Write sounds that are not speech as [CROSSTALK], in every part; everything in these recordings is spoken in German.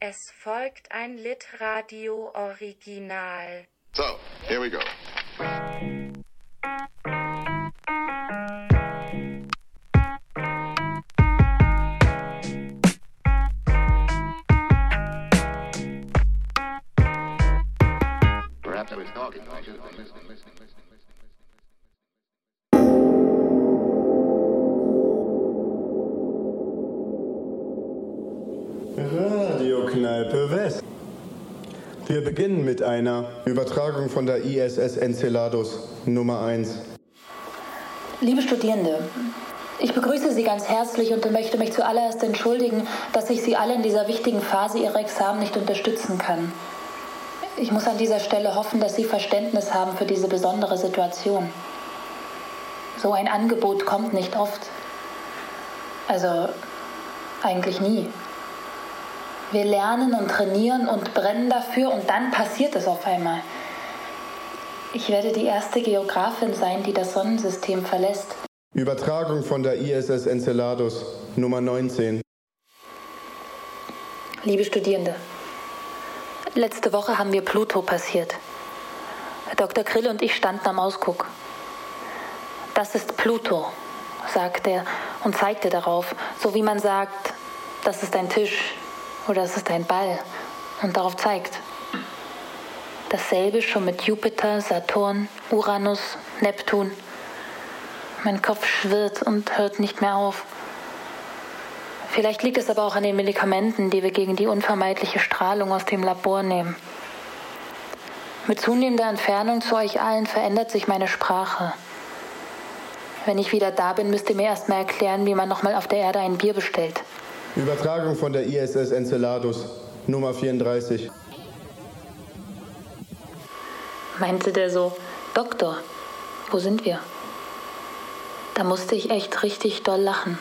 Es folgt ein Litradio Original. So, here we go. Mit einer Übertragung von der ISS Enceladus Nummer 1. Liebe Studierende, ich begrüße Sie ganz herzlich und möchte mich zuallererst entschuldigen, dass ich Sie alle in dieser wichtigen Phase Ihrer Examen nicht unterstützen kann. Ich muss an dieser Stelle hoffen, dass Sie Verständnis haben für diese besondere Situation. So ein Angebot kommt nicht oft. Also eigentlich nie. Wir lernen und trainieren und brennen dafür und dann passiert es auf einmal. Ich werde die erste Geografin sein, die das Sonnensystem verlässt. Übertragung von der ISS Enceladus Nummer 19. Liebe Studierende, letzte Woche haben wir Pluto passiert. Dr. Krill und ich standen am Ausguck. Das ist Pluto, sagte er und zeigte darauf, so wie man sagt, das ist ein Tisch oder das ist ein Ball und darauf zeigt. Dasselbe schon mit Jupiter, Saturn, Uranus, Neptun. Mein Kopf schwirrt und hört nicht mehr auf. Vielleicht liegt es aber auch an den Medikamenten, die wir gegen die unvermeidliche Strahlung aus dem Labor nehmen. Mit zunehmender Entfernung zu euch allen verändert sich meine Sprache. Wenn ich wieder da bin, müsst ihr mir erst mal erklären, wie man nochmal auf der Erde ein Bier bestellt. Übertragung von der ISS Enceladus Nummer 34. Meinte der so, Doktor, wo sind wir? Da musste ich echt richtig doll lachen.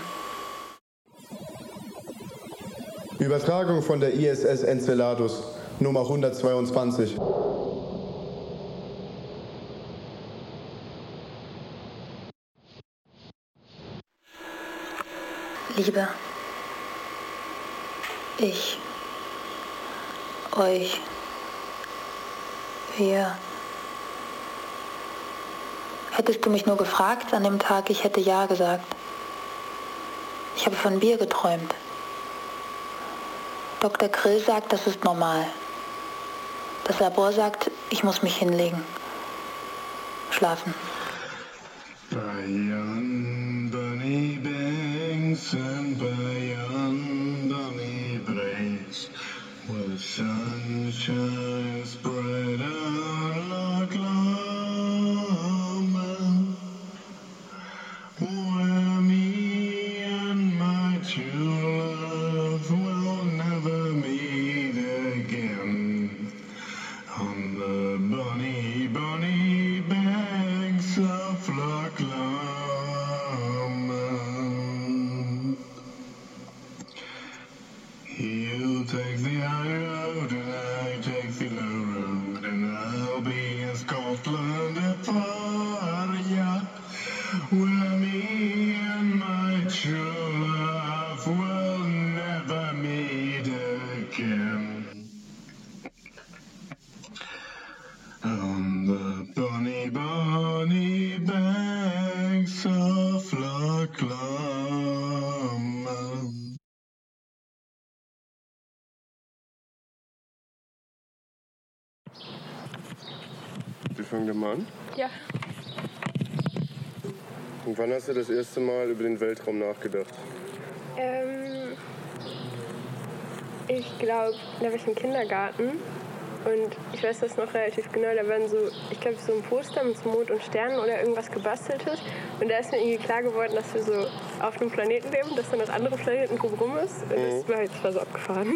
Übertragung von der ISS Enceladus Nummer 122. Liebe, ich, euch, wir. Hättest du mich nur gefragt an dem Tag, ich hätte Ja gesagt. Ich habe von Bier geträumt. Dr. Krill sagt, das ist normal. Das Labor sagt, ich muss mich hinlegen. Schlafen. An. Ja, Und wann hast du das erste Mal über den Weltraum nachgedacht? ähm, ich glaube, da war ich im Kindergarten und ich weiß das noch relativ genau. Da waren so, ich glaube, so ein Poster mit so Mond und Sternen oder irgendwas gebasteltes. Und da ist mir irgendwie klar geworden, dass wir so auf einem Planeten leben, dass dann das andere Planeten drumherum ist. Und das war, das war so abgefahren.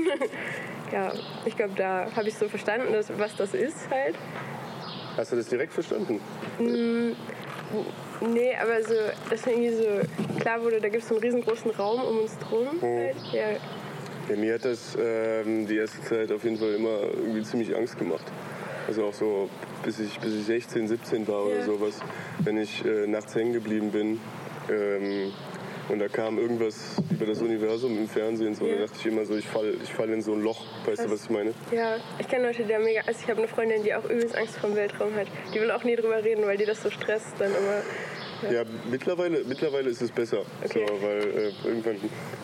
[LAUGHS] ja, ich glaube, da habe ich so verstanden, dass, was das ist halt. Hast du das direkt verstanden? Nee, aber so, dass irgendwie so klar wurde, da gibt es so einen riesengroßen Raum um uns drum. Halt. Ja, Ja, mir hat das ähm, die erste Zeit auf jeden Fall immer irgendwie ziemlich Angst gemacht. Also auch so, bis ich, bis ich 16, 17 war oder Ja. sowas. Wenn ich äh, nachts hängen geblieben bin ähm, Und da kam irgendwas über das Universum im Fernsehen. So, Ja. Da dachte ich immer so, ich fall, ich fall in so ein Loch. Weißt du, was ich meine? Ja, ich kenne Leute, die haben mega. Also ich habe eine Freundin, die auch übelst Angst vor dem Weltraum hat. Die will auch nie drüber reden, weil die das so stresst dann immer. Ja, mittlerweile, mittlerweile ist es besser. Okay. So, weil äh, irgendwann,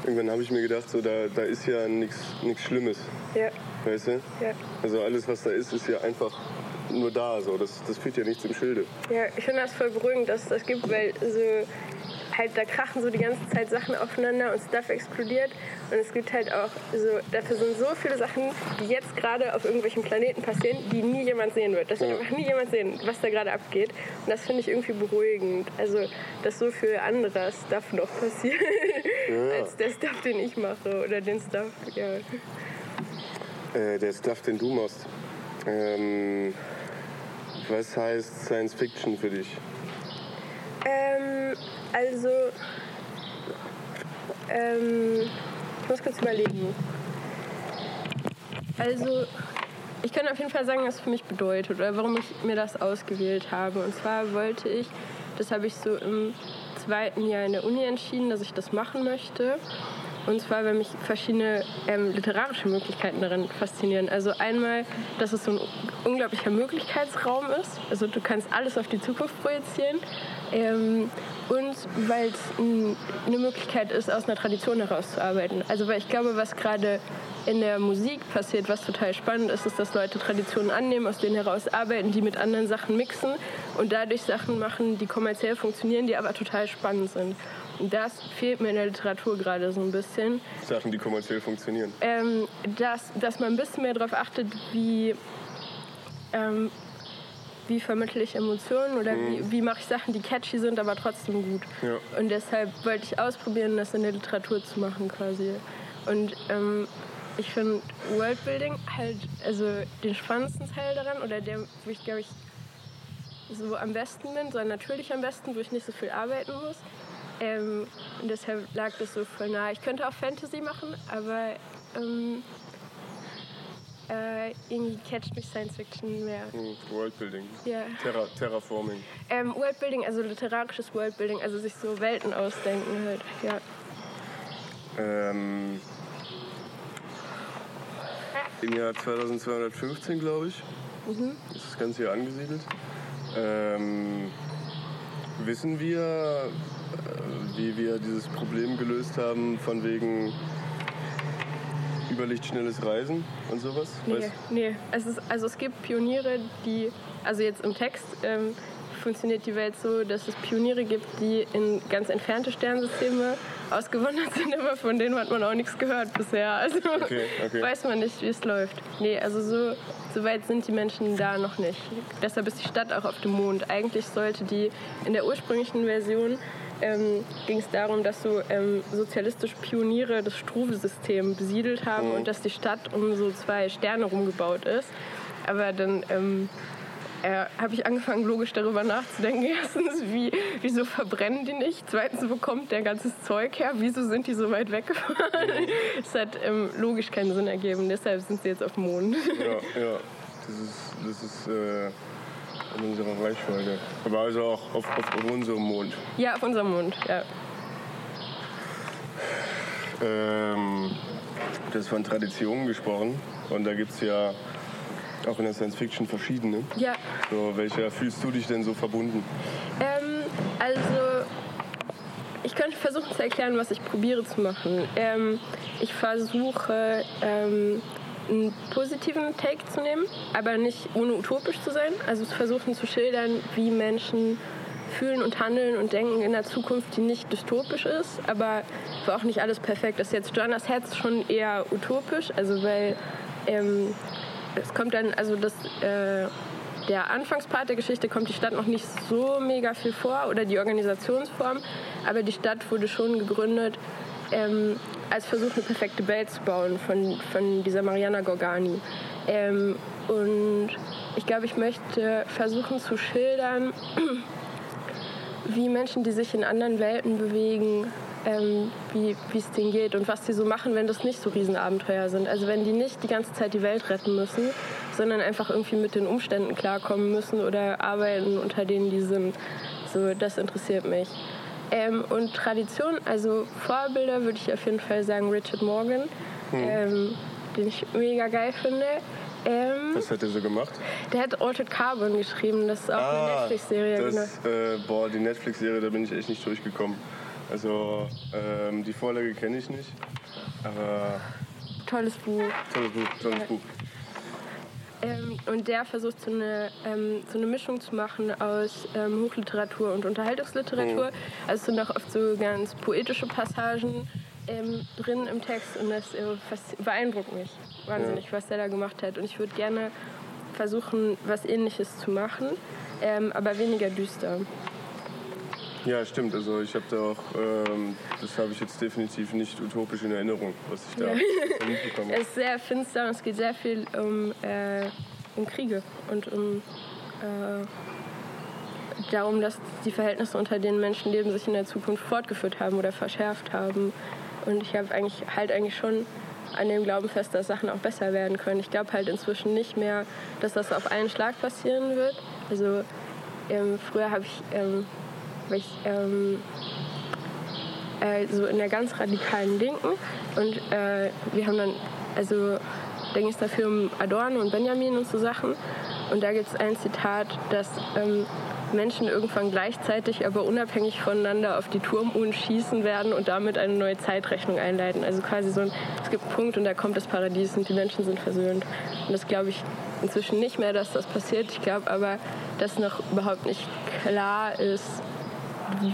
irgendwann habe ich mir gedacht, so, da, da ist ja nichts Schlimmes. Ja, Weißt du? ja. Also alles, was da ist, ist ja einfach nur da. So. Das, das führt ja nichts im Schilde. Ja, ich finde das voll beruhigend, dass es das gibt, weil so halt da krachen so die ganze Zeit Sachen aufeinander und Stuff explodiert und es gibt halt auch so dafür sind so viele Sachen, die jetzt gerade auf irgendwelchen Planeten passieren, die nie jemand sehen wird. Das wird Ja. einfach nie jemand sehen, was da gerade abgeht und das finde ich irgendwie beruhigend. Also, dass so viel anderer Stuff noch passiert [LAUGHS] als der Stuff, den ich mache oder den Stuff, ja. Äh, der Stuff, den du machst. Ähm, was heißt Science Fiction für dich? Ähm, also, ähm, ich muss kurz überlegen. Also, ich kann auf jeden Fall sagen, was es für mich bedeutet oder warum ich mir das ausgewählt habe. Und zwar wollte ich, das habe ich so im zweiten Jahr in der Uni entschieden, dass ich das machen möchte. Und zwar, weil mich verschiedene ähm, literarische Möglichkeiten darin faszinieren. Also einmal, dass es so ein unglaublicher Möglichkeitsraum ist. Also du kannst alles auf die Zukunft projizieren. Ähm, und weil es ein, eine Möglichkeit ist, aus einer Tradition herauszuarbeiten. Also weil ich glaube, was gerade in der Musik passiert, was total spannend ist, ist, dass Leute Traditionen annehmen, aus denen heraus arbeiten, die mit anderen Sachen mixen und dadurch Sachen machen, die kommerziell funktionieren, die aber total spannend sind. Das fehlt mir in der Literatur gerade so ein bisschen. Sachen, die kommerziell funktionieren. Ähm, dass, dass man ein bisschen mehr darauf achtet, wie, ähm, wie vermittle ich Emotionen oder wie, wie mache ich Sachen, die catchy sind, aber trotzdem gut. Ja. Und deshalb wollte ich ausprobieren, das in der Literatur zu machen quasi. Und ähm, ich finde Worldbuilding halt, also den spannendsten Teil daran oder der, wo ich glaube ich so am besten bin, so natürlich am besten, wo ich nicht so viel arbeiten muss. Ähm, und deshalb lag das so voll nah. Ich könnte auch Fantasy machen, aber ähm, äh, irgendwie catcht mich Science Fiction mehr. Hm, Worldbuilding. Ja. Terra Terraforming. Ähm, Worldbuilding, also literarisches Worldbuilding, also sich so Welten ausdenken halt. Ja. Ähm, Im Jahr 2215, glaube ich, ist das Ganze hier angesiedelt. Ähm, wissen wir, wie wir dieses Problem gelöst haben, von wegen überlichtschnelles Reisen und sowas? Nee, Weißt- nee. Es ist, also es gibt Pioniere, die, also jetzt im Text ähm, funktioniert die Welt so, dass es Pioniere gibt, die in ganz entfernte Sternsysteme ausgewandert sind, [LAUGHS] aber von denen hat man auch nichts gehört bisher. Also Okay, okay. weiß man nicht, wie es läuft. Nee, also so, so weit sind die Menschen da noch nicht. Deshalb ist die Stadt auch auf dem Mond. Eigentlich sollte die in der ursprünglichen Version ähm, ging es darum, dass so ähm, sozialistische Pioniere das Struve-System besiedelt haben und dass die Stadt um so zwei Sterne rumgebaut ist. Aber dann ähm, äh, habe ich angefangen, logisch darüber nachzudenken. [LAUGHS] Erstens, wie, wieso verbrennen die nicht? Zweitens, wo kommt der ganze Zeug her? Wieso sind die so weit weggefahren? Es [LAUGHS] hat ähm, logisch keinen Sinn ergeben. Deshalb sind sie jetzt auf dem Mond. Ja, [LAUGHS] ja. Das ist, das ist äh, in unserer Reichweite. Aber also auch auf, auf, auf unserem Mond. ja, auf unserem Mond. Ja. Ähm, du hast von Traditionen gesprochen. Und da gibt es ja auch in der Science Fiction verschiedene. ja. So, welcher fühlst du dich denn so verbunden? Ähm, also, ich könnte versuchen zu erklären, was ich probiere zu machen. Ähm, ich versuche, ähm, einen positiven Take zu nehmen, aber nicht ohne utopisch zu sein. Also zu versuchen zu schildern, wie Menschen fühlen und handeln und denken in einer Zukunft, die nicht dystopisch ist, aber wo auch nicht alles perfekt ist. Jetzt Jonas Herz schon eher utopisch, also weil ähm, es kommt dann, also das, äh, der Anfangspart der Geschichte kommt die Stadt noch nicht so mega viel vor oder die Organisationsform, aber die Stadt wurde schon gegründet ähm, als Versuch, eine perfekte Welt zu bauen von, von dieser Mariana Gorgani. Ähm, und ich glaube, ich möchte versuchen zu schildern, [CLEARS THROAT] wie Menschen, die sich in anderen Welten bewegen, ähm, wie es denen geht und was sie so machen, wenn das nicht so Riesenabenteuer sind. Also wenn die nicht die ganze Zeit die Welt retten müssen, sondern einfach irgendwie mit den Umständen klarkommen müssen oder arbeiten, unter denen die sind. So, das interessiert mich. Ähm, und Tradition, also Vorbilder würde ich auf jeden Fall sagen Richard Morgan, ähm, den ich mega geil finde. Ähm, Was hat er so gemacht? der hat Altered Carbon geschrieben, das ist auch eine Netflix-Serie. genau. äh, boah, die Netflix-Serie, da bin ich echt nicht durchgekommen. Also, ähm, die Vorlage kenne ich nicht. Aber Tolles Buch. tolles Buch, tolles Buch. Ähm, und der versucht so eine, ähm, so eine Mischung zu machen aus ähm, Hochliteratur und Unterhaltungsliteratur. Also es sind auch oft so ganz poetische Passagen ähm, drin im Text und das äh, beeindruckt mich wahnsinnig, was der da gemacht hat. Und ich würde gerne versuchen, was Ähnliches zu machen, ähm, aber weniger düster. Ja, stimmt. Also ich habe da auch, ähm, das habe ich jetzt definitiv nicht utopisch in Erinnerung, was ich da mitbekommen Es habe. ist sehr finster und es geht sehr viel um, äh, um Kriege und um äh, darum, dass die Verhältnisse, unter denen Menschen leben, sich in der Zukunft fortgeführt haben oder verschärft haben. Und ich habe eigentlich halt eigentlich schon an dem Glauben fest, dass Sachen auch besser werden können. Ich glaube halt inzwischen nicht mehr, dass das auf einen Schlag passieren wird. Also ähm, früher habe ich, ähm, weil ich ähm, äh, so in der ganz radikalen Linken. Und äh, wir haben dann, also da ging es dafür um Adorno und Benjamin und so Sachen. Und da gibt es ein Zitat, dass ähm, Menschen irgendwann gleichzeitig, aber unabhängig voneinander auf die Turmuhren schießen werden und damit eine neue Zeitrechnung einleiten. Also quasi so ein, es gibt einen Punkt und da kommt das Paradies und die Menschen sind versöhnt. Und das glaube ich inzwischen nicht mehr, dass das passiert. Ich glaube aber, dass noch überhaupt nicht klar ist,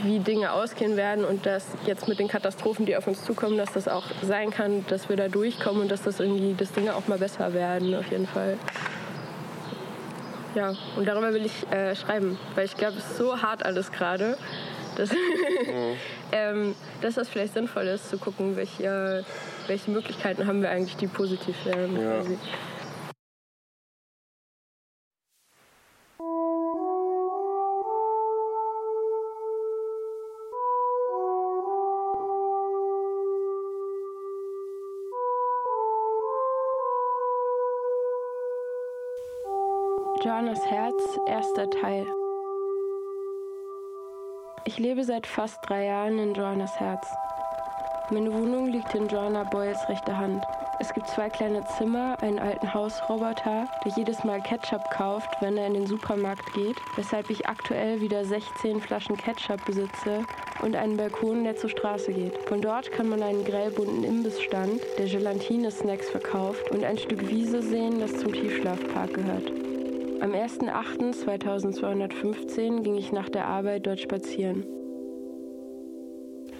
wie, Dinge ausgehen werden und dass jetzt mit den Katastrophen, die auf uns zukommen, dass das auch sein kann, dass wir da durchkommen und dass das irgendwie, dass Dinge auch mal besser werden, auf jeden Fall. Ja, und darüber will ich äh, schreiben, weil ich glaube, es ist so hart alles gerade, dass, [LAUGHS] ähm, dass das vielleicht sinnvoll ist, zu gucken, welche, welche Möglichkeiten haben wir eigentlich, die positiv wären. Ja. Joannas Herz, erster Teil. Ich lebe seit fast drei Jahren in Joannas Herz. Meine Wohnung liegt in Joanna Boyles rechter Hand. Es gibt zwei kleine Zimmer, einen alten Hausroboter, der jedes Mal Ketchup kauft, wenn er in den Supermarkt geht, weshalb ich aktuell wieder 16 Flaschen Ketchup besitze und einen Balkon, der zur Straße geht. Von dort kann man einen grellbunten Imbissstand, der Gelatine-Snacks verkauft, und ein Stück Wiese sehen, das zum Tiefschlafpark gehört. Am 1.8.2215 ging ich nach der Arbeit dort spazieren.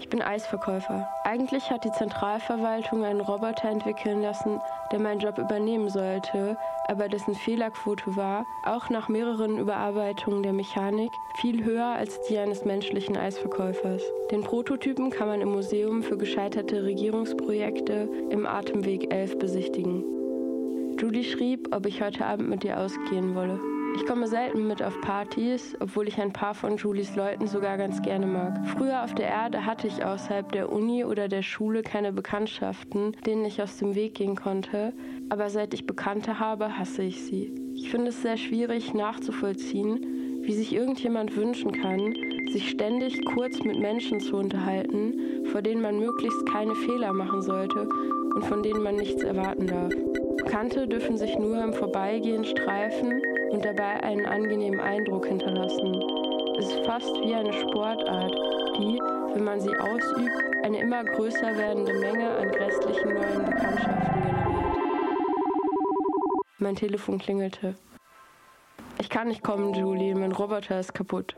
Ich bin Eisverkäufer. Eigentlich hat die Zentralverwaltung einen Roboter entwickeln lassen, der meinen Job übernehmen sollte, aber dessen Fehlerquote war, auch nach mehreren Überarbeitungen der Mechanik, viel höher als die eines menschlichen Eisverkäufers. Den Prototypen kann man im Museum für gescheiterte Regierungsprojekte im Atemweg 11 besichtigen. Julie schrieb, ob ich heute Abend mit ihr ausgehen wolle. Ich komme selten mit auf Partys, obwohl ich ein paar von Julies Leuten sogar ganz gerne mag. Früher auf der Erde hatte ich außerhalb der Uni oder der Schule keine Bekanntschaften, denen ich aus dem Weg gehen konnte, aber seit ich Bekannte habe, hasse ich sie. Ich finde es sehr schwierig nachzuvollziehen, wie sich irgendjemand wünschen kann, sich ständig kurz mit Menschen zu unterhalten, vor denen man möglichst keine Fehler machen sollte und von denen man nichts erwarten darf. Bekannte dürfen sich nur im Vorbeigehen streifen und dabei einen angenehmen Eindruck hinterlassen. Es ist fast wie eine Sportart, die, wenn man sie ausübt, eine immer größer werdende Menge an grässlichen neuen Bekanntschaften generiert. Mein Telefon klingelte. Ich kann nicht kommen, Julie, mein Roboter ist kaputt.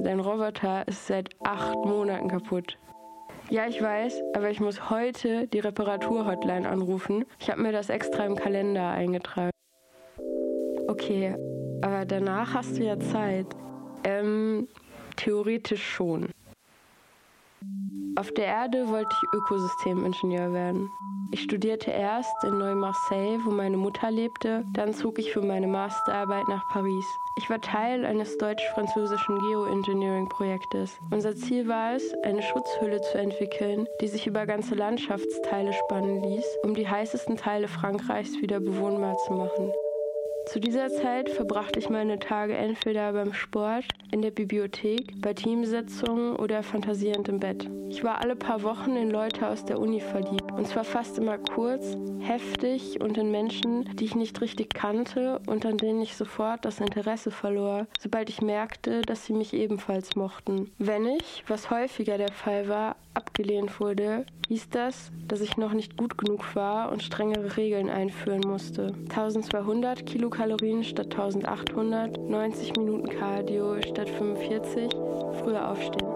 Dein Roboter ist seit acht Monaten kaputt. Ja, ich weiß, aber ich muss heute die Reparatur-Hotline anrufen. Ich habe mir das extra im Kalender eingetragen. Okay, aber danach hast du ja Zeit. Ähm, theoretisch schon. Auf der Erde wollte ich Ökosystemingenieur werden. Ich studierte erst in Neu-Marseille, wo meine Mutter lebte, dann zog ich für meine Masterarbeit nach Paris. Ich war Teil eines deutsch-französischen Geoengineering-Projektes. Unser Ziel war es, eine Schutzhülle zu entwickeln, die sich über ganze Landschaftsteile spannen ließ, um die heißesten Teile Frankreichs wieder bewohnbar zu machen. Zu dieser Zeit verbrachte ich meine Tage entweder beim Sport, in der Bibliothek, bei Teamsitzungen oder fantasierend im Bett. Ich war alle paar Wochen in Leute aus der Uni verliebt. Und zwar fast immer kurz, heftig und in Menschen, die ich nicht richtig kannte und an denen ich sofort das Interesse verlor, sobald ich merkte, dass sie mich ebenfalls mochten. Wenn ich, was häufiger der Fall war, abgelehnt wurde, hieß das, dass ich noch nicht gut genug war und strengere Regeln einführen musste. 1200 Kilokalorien statt 1800, 90 Minuten Cardio statt 45, früher aufstehen.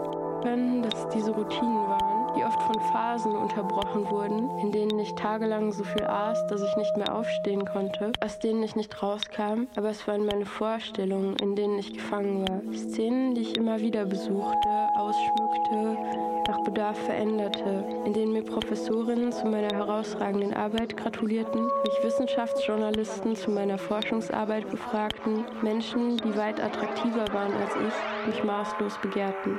Können, dass es diese Routinen waren, die oft von Phasen unterbrochen wurden, in denen ich tagelang so viel aß, dass ich nicht mehr aufstehen konnte, aus denen ich nicht rauskam, aber es waren meine Vorstellungen, in denen ich gefangen war. Szenen, die ich immer wieder besuchte, ausschmückte, nach Bedarf veränderte, in denen mir Professorinnen zu meiner herausragenden Arbeit gratulierten, mich Wissenschaftsjournalisten zu meiner Forschungsarbeit befragten, Menschen, die weit attraktiver waren als ich, mich maßlos begehrten.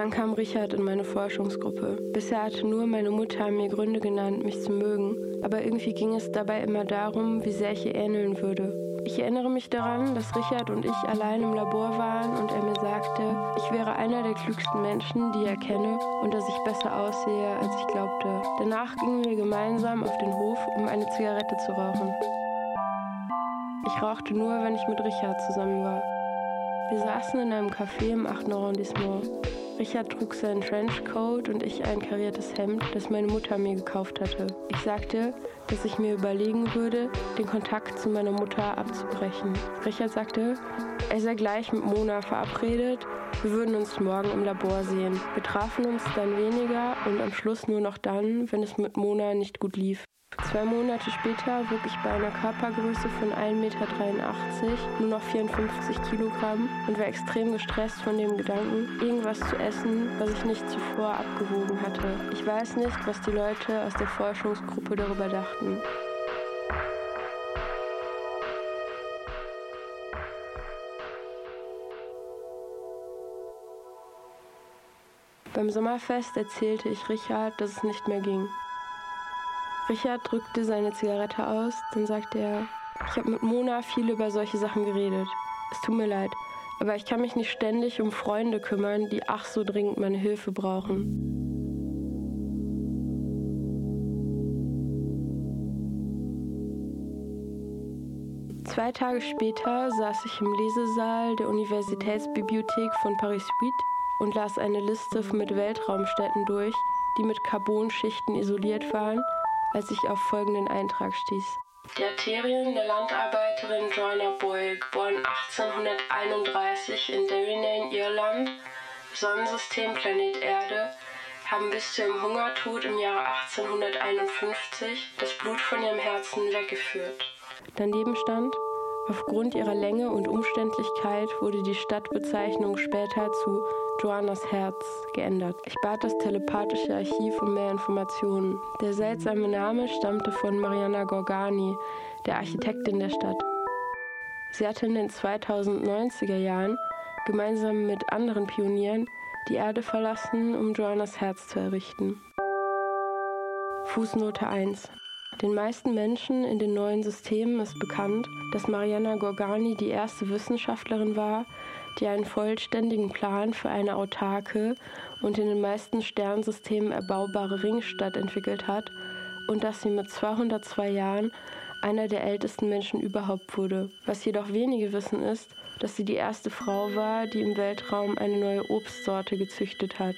Dann kam Richard in meine Forschungsgruppe. Bisher hatte nur meine Mutter mir Gründe genannt, mich zu mögen, aber irgendwie ging es dabei immer darum, wie sehr ich ihr ähneln würde. Ich erinnere mich daran, dass Richard und ich allein im Labor waren und er mir sagte, ich wäre einer der klügsten Menschen, die er kenne und dass ich besser aussehe, als ich glaubte. Danach gingen wir gemeinsam auf den Hof, um eine Zigarette zu rauchen. Ich rauchte nur, wenn ich mit Richard zusammen war. Wir saßen in einem Café im 8. Arrondissement. Richard trug seinen Trenchcoat und ich ein kariertes Hemd, das meine Mutter mir gekauft hatte. Ich sagte, dass ich mir überlegen würde, den Kontakt zu meiner Mutter abzubrechen. Richard sagte, er sei gleich mit Mona verabredet, wir würden uns morgen im Labor sehen. Wir trafen uns dann weniger und am Schluss nur noch dann, wenn es mit Mona nicht gut lief. Zwei Monate später wog ich bei einer Körpergröße von 1,83 Meter nur noch 54 Kilogramm und war extrem gestresst von dem Gedanken, irgendwas zu essen, was ich nicht zuvor abgewogen hatte. Ich weiß nicht, was die Leute aus der Forschungsgruppe darüber dachten. Beim Sommerfest erzählte ich Richard, dass es nicht mehr ging. Richard drückte seine Zigarette aus, dann sagte er, ich habe mit Mona viel über solche Sachen geredet. Es tut mir leid, aber ich kann mich nicht ständig um Freunde kümmern, die ach so dringend meine Hilfe brauchen. Zwei Tage später saß ich im Lesesaal der Universitätsbibliothek von Paris 8 und las eine Liste mit Weltraumstädten durch, die mit Carbonschichten isoliert waren als ich auf folgenden Eintrag stieß. Die Arterien der Landarbeiterin Joanna Boyle, geboren 1831 in Derrynane, Irland, Sonnensystem Planet Erde, haben bis zu ihrem Hungertod im Jahre 1851 das Blut von ihrem Herzen weggeführt. Daneben stand, aufgrund ihrer Länge und Umständlichkeit wurde die Stadtbezeichnung später zu Joannas Herz geändert. Ich bat das telepathische Archiv um mehr Informationen. Der seltsame Name stammte von Mariana Gorgani, der Architektin der Stadt. Sie hatte in den 2090er Jahren gemeinsam mit anderen Pionieren die Erde verlassen, um Joannas Herz zu errichten. Fußnote 1 den meisten Menschen in den neuen Systemen ist bekannt, dass Mariana Gorgani die erste Wissenschaftlerin war, die einen vollständigen Plan für eine autarke und in den meisten Sternsystemen erbaubare Ringstadt entwickelt hat und dass sie mit 202 Jahren einer der ältesten Menschen überhaupt wurde. Was jedoch wenige wissen ist, dass sie die erste Frau war, die im Weltraum eine neue Obstsorte gezüchtet hat,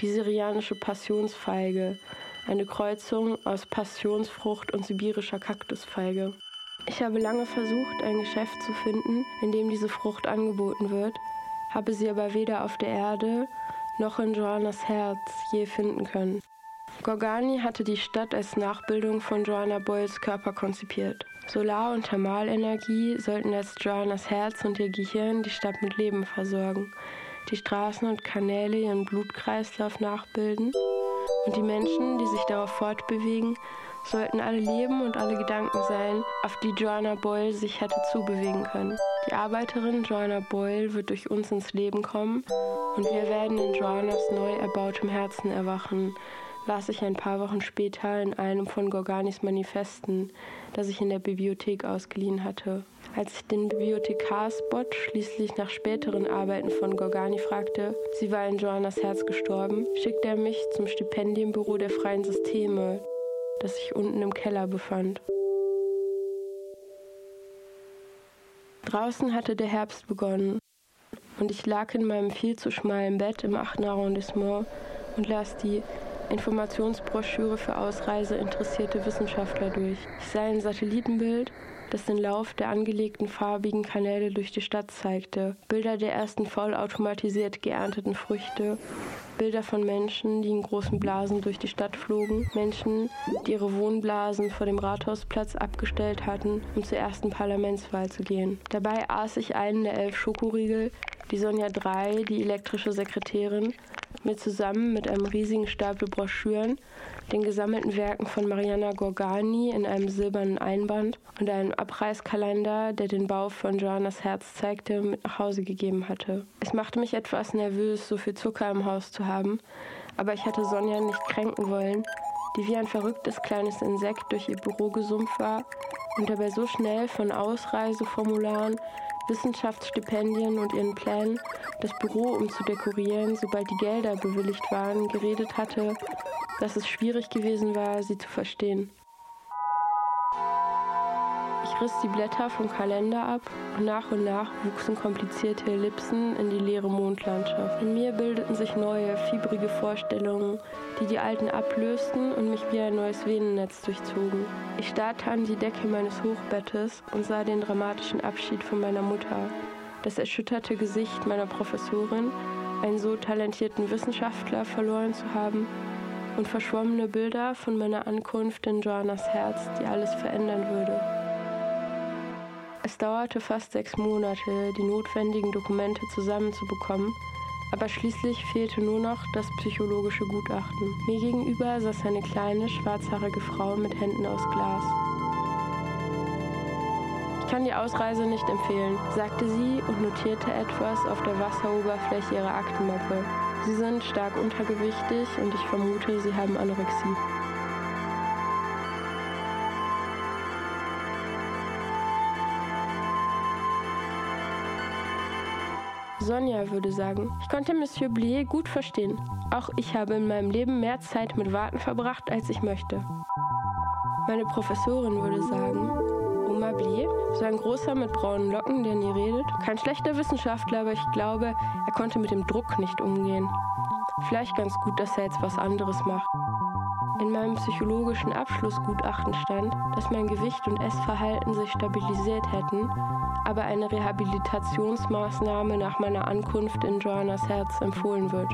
die syrianische Passionsfeige, eine Kreuzung aus Passionsfrucht und sibirischer Kaktusfeige. Ich habe lange versucht, ein Geschäft zu finden, in dem diese Frucht angeboten wird, habe sie aber weder auf der Erde noch in Joannas Herz je finden können. Gorgani hatte die Stadt als Nachbildung von Joanna Boyles Körper konzipiert. Solar- und Thermalenergie sollten als Joannas Herz und ihr Gehirn die Stadt mit Leben versorgen, die Straßen und Kanäle ihren Blutkreislauf nachbilden und die Menschen, die sich darauf fortbewegen, sollten alle Leben und alle Gedanken sein, auf die Joanna Boyle sich hätte zubewegen können. Die Arbeiterin Joanna Boyle wird durch uns ins Leben kommen und wir werden in Joannas neu erbautem Herzen erwachen, las ich ein paar Wochen später in einem von Gorganis Manifesten, das ich in der Bibliothek ausgeliehen hatte. Als ich den Bibliothekarsbot schließlich nach späteren Arbeiten von Gorgani fragte, sie war in Joannas Herz gestorben, schickte er mich zum Stipendienbüro der freien Systeme, das sich unten im Keller befand. Draußen hatte der Herbst begonnen und ich lag in meinem viel zu schmalen Bett im 8. Arrondissement und las die Informationsbroschüre für Ausreiseinteressierte Wissenschaftler durch. Ich sah ein Satellitenbild, das den Lauf der angelegten farbigen Kanäle durch die Stadt zeigte, Bilder der ersten vollautomatisiert geernteten Früchte, Bilder von Menschen, die in großen Blasen durch die Stadt flogen, Menschen, die ihre Wohnblasen vor dem Rathausplatz abgestellt hatten, um zur ersten Parlamentswahl zu gehen. Dabei aß ich einen der elf Schokoriegel, die Sonja 3, die elektrische Sekretärin, mir zusammen mit einem riesigen Stapel Broschüren, den gesammelten Werken von Mariana Gorgani in einem silbernen Einband und einem Abreißkalender, der den Bau von Joannas Herz zeigte, mit nach Hause gegeben hatte. Es machte mich etwas nervös, so viel Zucker im Haus zu haben, aber ich hatte Sonja nicht kränken wollen, die wie ein verrücktes kleines Insekt durch ihr Büro gesummt war und dabei so schnell von Ausreiseformularen Wissenschaftsstipendien und ihren Plänen, das Büro umzudekorieren, sobald die Gelder bewilligt waren, geredet hatte, dass es schwierig gewesen war, sie zu verstehen. Riss die Blätter vom Kalender ab und nach und nach wuchsen komplizierte Ellipsen in die leere Mondlandschaft. In mir bildeten sich neue, fiebrige Vorstellungen, die die alten ablösten und mich wie ein neues Venennetz durchzogen. Ich starrte an die Decke meines Hochbettes und sah den dramatischen Abschied von meiner Mutter, das erschütterte Gesicht meiner Professorin, einen so talentierten Wissenschaftler verloren zu haben und verschwommene Bilder von meiner Ankunft in Joannas Herz, die alles verändern würde. Es dauerte fast sechs Monate, die notwendigen Dokumente zusammenzubekommen, aber schließlich fehlte nur noch das psychologische Gutachten. Mir gegenüber saß eine kleine, schwarzhaarige Frau mit Händen aus Glas. Ich kann die Ausreise nicht empfehlen, sagte sie und notierte etwas auf der Wasseroberfläche ihrer Aktenmappe. Sie sind stark untergewichtig und ich vermute, sie haben Anorexie. Sonja würde sagen, ich konnte Monsieur Blier gut verstehen. Auch ich habe in meinem Leben mehr Zeit mit Warten verbracht, als ich möchte. Meine Professorin würde sagen, Oma Blier, so ein großer mit braunen Locken, der nie redet, kein schlechter Wissenschaftler, aber ich glaube, er konnte mit dem Druck nicht umgehen. Vielleicht ganz gut, dass er jetzt was anderes macht. In meinem psychologischen Abschlussgutachten stand, dass mein Gewicht und Essverhalten sich stabilisiert hätten, aber eine Rehabilitationsmaßnahme nach meiner Ankunft in Joannas Herz empfohlen wird.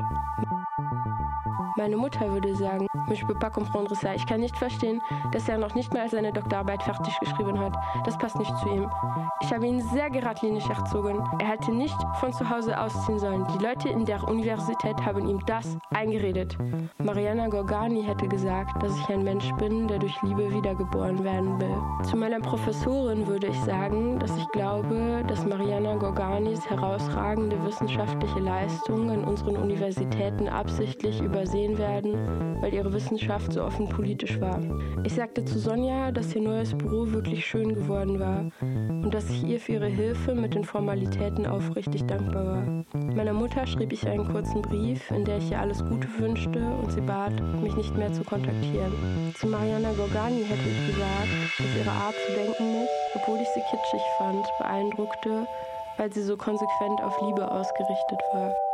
Meine Mutter würde sagen, ich peux pas. Ich kann nicht verstehen, dass er noch nicht mal seine Doktorarbeit fertig geschrieben hat. Das passt nicht zu ihm. Ich habe ihn sehr geradlinig erzogen. Er hätte nicht von zu Hause ausziehen sollen. Die Leute in der Universität haben ihm das eingeredet. Mariana Gorgani hätte gesagt, dass ich ein Mensch bin, der durch Liebe wiedergeboren werden will. Zu meiner Professorin würde ich sagen, dass ich glaube, dass Mariana Gorganis herausragende wissenschaftliche Leistungen in unseren Universitäten absichtlich übersehen werden, weil ihre Wissenschaft so offen politisch war. Ich sagte zu Sonja, dass ihr neues Büro wirklich schön geworden war und dass ich ihr für ihre Hilfe mit den Formalitäten aufrichtig dankbar war. Meiner Mutter schrieb ich einen kurzen Brief, in der ich ihr alles Gute wünschte und sie bat, mich nicht mehr zu kontaktieren. Zu Mariana Gorgani hätte ich gesagt, dass ihre Art zu denken mich, obwohl ich sie kitschig fand, beeindruckte, weil sie so konsequent auf Liebe ausgerichtet war.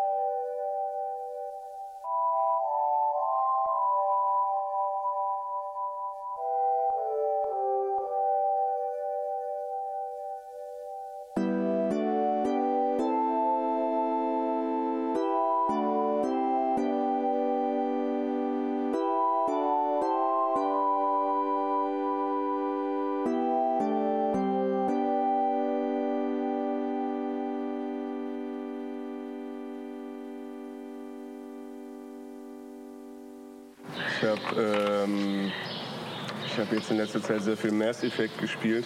Jetzt in letzter Zeit sehr viel Mass Effect gespielt.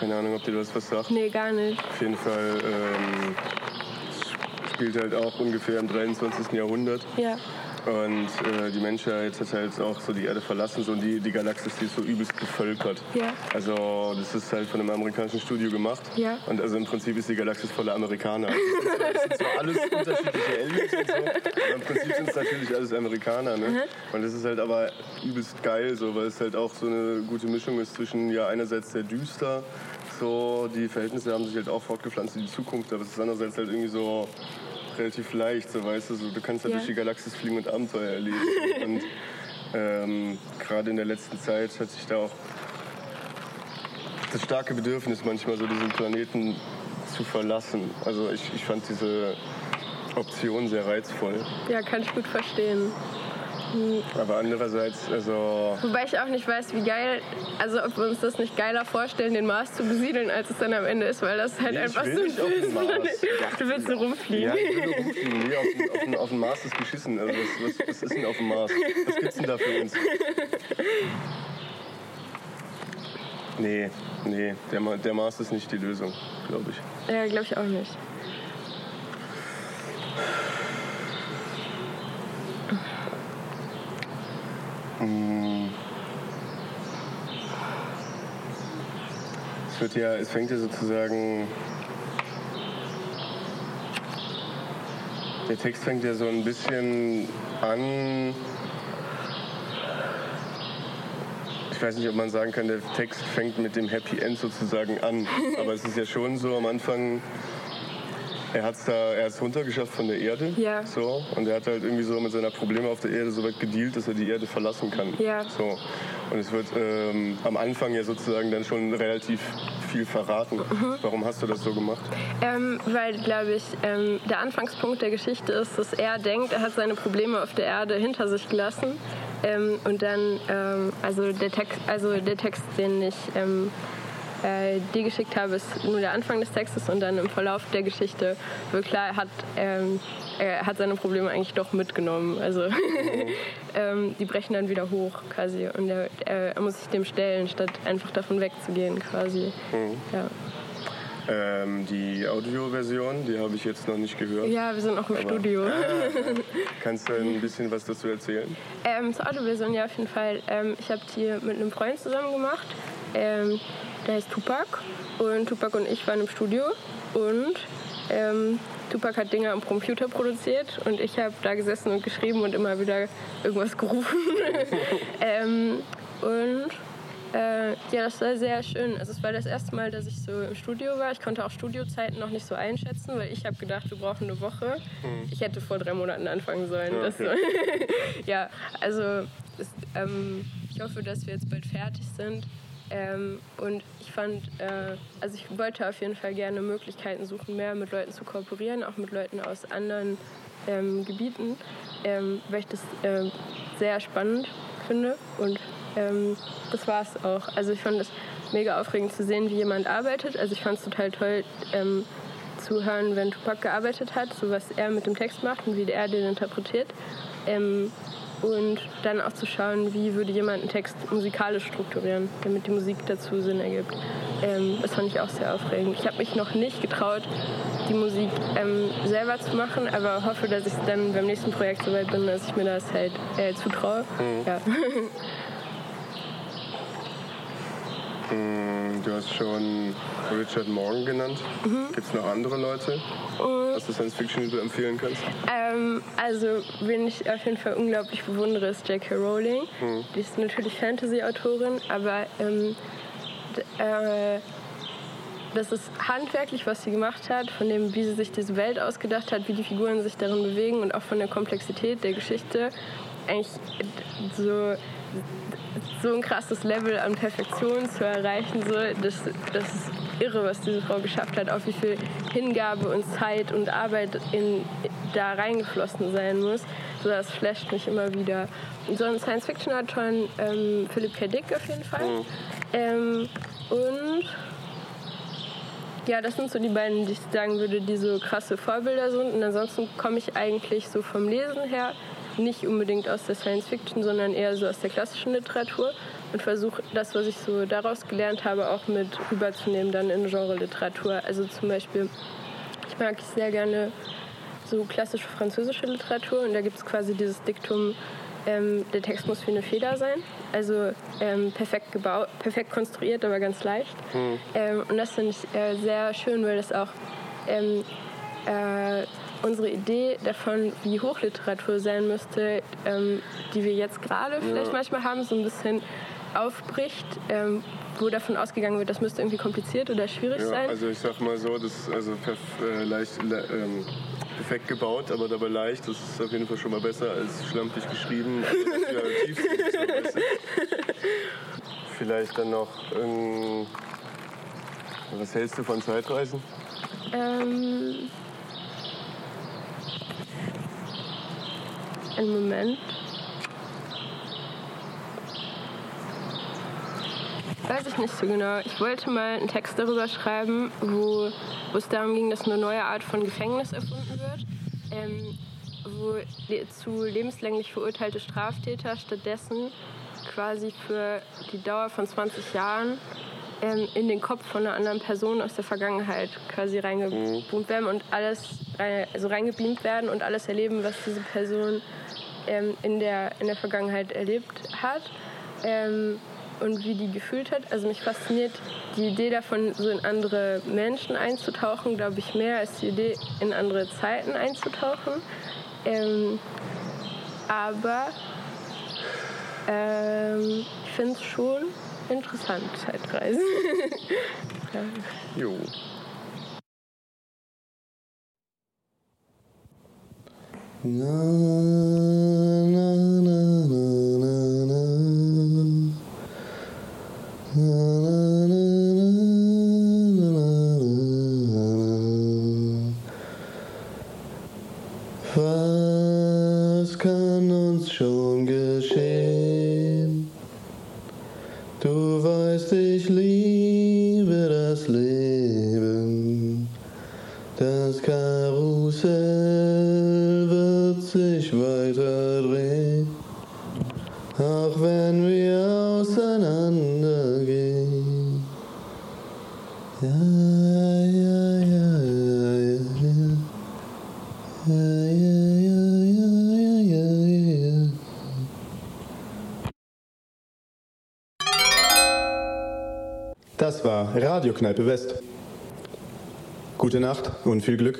Keine Ahnung, ob dir das was sagt. Nee, gar nicht. Auf jeden Fall ähm, spielt halt auch ungefähr im 23. Jahrhundert. Ja. Und äh, die Menschheit hat halt auch so die Erde verlassen so, und die, die Galaxis, die ist so übelst bevölkert. Ja. Also das ist halt von einem amerikanischen Studio gemacht. Ja. Und also im Prinzip ist die Galaxis voller Amerikaner. Also es sind zwar alles unterschiedliche Aliens und so, aber im Prinzip sind es natürlich alles Amerikaner. Ne? Und das ist halt aber übelst geil, so, weil es halt auch so eine gute Mischung ist zwischen ja einerseits sehr düster, so die Verhältnisse haben sich halt auch fortgepflanzt in die Zukunft, aber es ist andererseits halt irgendwie so relativ leicht, so weißt du, so, du kannst halt Ja. durch die Galaxis fliegen und Abenteuer erleben. [LAUGHS] und ähm, gerade in der letzten Zeit hat sich da auch das starke Bedürfnis manchmal so diesen Planeten zu verlassen. Also ich, ich fand diese Option sehr reizvoll. Ja, kann ich gut verstehen. Aber andererseits, also Wobei ich auch nicht weiß, wie geil, also ob wir uns das nicht geiler vorstellen, den Mars zu besiedeln, als es dann am Ende ist, weil das halt Nee, einfach so ein den. Du willst nur rumfliegen. ja, ich will nur rumfliegen. Nee, auf, den- auf, den- auf dem Mars ist geschissen. Also was, was, was ist denn auf dem Mars? Was gibt's denn da für uns? Nee, nee, der, der Mars ist nicht die Lösung, glaube ich. Ja, glaube ich auch nicht. Es wird ja, es fängt ja sozusagen. Der Text fängt ja so ein bisschen an. Ich weiß nicht, ob man sagen kann, der Text fängt mit dem Happy End sozusagen an. [LAUGHS] Aber es ist ja schon so am Anfang. Er hat's da, er ist runtergeschafft von der Erde. Ja. So. Und er hat halt irgendwie so mit seiner Probleme auf der Erde so weit gedealt, dass er die Erde verlassen kann. Ja. So. Und es wird ähm, am Anfang ja sozusagen dann schon relativ viel verraten. Mhm. Warum hast du das so gemacht? Ähm, weil, glaube ich, ähm, der Anfangspunkt der Geschichte ist, dass er denkt, er hat seine Probleme auf der Erde hinter sich gelassen. Ähm, und dann, ähm, also, der Text, also der Text, den ich ähm, äh, dir geschickt habe, ist nur der Anfang des Textes und dann im Verlauf der Geschichte wird klar, er hat, ähm, er hat seine Probleme eigentlich doch mitgenommen. Also [LAUGHS] ähm, die brechen dann wieder hoch quasi und er, er, er muss sich dem stellen, statt einfach davon wegzugehen quasi. Ja. Ähm, die Audioversion, die habe ich jetzt noch nicht gehört. ja, wir sind auch im Aber- Studio. [LAUGHS] Kannst du ein bisschen was dazu erzählen? Ähm, zur Autoversion ja auf jeden Fall. Ähm, ich habe die mit einem Freund zusammen gemacht. Der heißt Tupac. Und Tupac und ich waren im Studio. Und ähm, Tupac hat Dinge am Computer produziert. Und ich habe da gesessen und geschrieben und immer wieder irgendwas gerufen. [LAUGHS] ähm, und äh, ja, das war sehr schön. Also es war das erste Mal, dass ich so im Studio war. Ich konnte auch Studiozeiten noch nicht so einschätzen, weil ich habe gedacht, wir brauchen eine Woche. Ich hätte vor drei Monaten anfangen sollen. Ja, okay. [LAUGHS] ja, also es, ähm, ich hoffe, dass wir jetzt bald fertig sind. Ähm, und ich fand, äh, also ich wollte auf jeden Fall gerne Möglichkeiten suchen, mehr mit Leuten zu kooperieren, auch mit Leuten aus anderen ähm, Gebieten, ähm, weil ich das ähm, sehr spannend finde. Und ähm, das war es auch. Also ich fand es mega aufregend zu sehen, wie jemand arbeitet. Also ich fand es total toll ähm, zu hören, wenn Tupac gearbeitet hat, so was er mit dem Text macht und wie er den interpretiert. Und dann auch zu schauen, wie würde jemand einen Text musikalisch strukturieren, damit die Musik dazu Sinn ergibt. Ähm, das fand ich auch sehr aufregend. Ich habe mich noch nicht getraut, die Musik ähm, selber zu machen, aber hoffe, dass ich dann beim nächsten Projekt so weit bin, dass ich mir das halt äh, zutraue. Ja. [LAUGHS] Hm, Du hast schon Richard Morgan genannt. Mhm. Gibt es noch andere Leute, was du Science Fiction die du empfehlen kannst? Ähm, also, wen ich auf jeden Fall unglaublich bewundere, ist J.K. Rowling. Die ist natürlich Fantasy-Autorin, aber ähm, äh, das ist handwerklich, was sie gemacht hat, von dem, wie sie sich diese Welt ausgedacht hat, wie die Figuren sich darin bewegen und auch von der Komplexität der Geschichte. Eigentlich so, so ein krasses Level an Perfektion zu erreichen. So, das, das ist irre, was diese Frau geschafft hat, auf wie viel Hingabe und Zeit und Arbeit in, da reingeflossen sein muss. So, das flasht mich immer wieder. Und so ein Science-Fiction-Autoren, ähm, Philipp K. Dick auf jeden Fall. Ähm, und ja, das sind so die beiden, die ich sagen würde, die so krasse Vorbilder sind. Und ansonsten komme ich eigentlich so vom Lesen her nicht unbedingt aus der Science Fiction, sondern eher so aus der klassischen Literatur und versuche das, was ich so daraus gelernt habe, auch mit rüberzunehmen dann in Genre-Literatur. Also zum Beispiel, ich mag sehr gerne so klassische französische Literatur und da gibt es quasi dieses Diktum, ähm, der Text muss wie eine Feder sein. Also ähm, perfekt gebaut, perfekt konstruiert, aber ganz leicht. Hm. Ähm, und das finde ich äh, sehr schön, weil das auch ähm, äh, unsere Idee davon, wie Hochliteratur sein müsste, ähm, die wir jetzt gerade vielleicht manchmal haben, so ein bisschen aufbricht, ähm, wo davon ausgegangen wird, das müsste irgendwie kompliziert oder schwierig Ja, sein. also ich sag mal so, das ist also perf äh, leicht, le ähm, perfekt gebaut, aber dabei leicht. Das ist auf jeden Fall schon mal besser als schlampig geschrieben. Also. [LAUGHS] Vielleicht dann noch, ähm, was hältst du von Zeitreisen? Ähm, einen Moment. Weiß ich nicht so genau. Ich wollte mal einen Text darüber schreiben, wo, wo es darum ging, dass eine neue Art von Gefängnis erfunden wird, ähm, wo zu lebenslänglich verurteilte Straftäter stattdessen quasi für die Dauer von 20 Jahren ähm, in den Kopf von einer anderen Person aus der Vergangenheit quasi reingebeamt werden und alles also reingebeamt werden und alles erleben, was diese Person ähm, in, der, in der Vergangenheit erlebt hat ähm, und wie die gefühlt hat. Also mich fasziniert die Idee davon, so in andere Menschen einzutauchen, glaube ich, mehr als die Idee, in andere Zeiten einzutauchen. Ähm, aber ähm, ich finde es schon interessant, Zeitreisen. [LAUGHS] ja. Jo. Na, Das Karussell wird sich weiter drehen, auch wenn wir ja, ja, ja. Ja, ja, ja, ja, ja, ja, ja. Das war Radiokneipe West. Gute Nacht und viel Glück.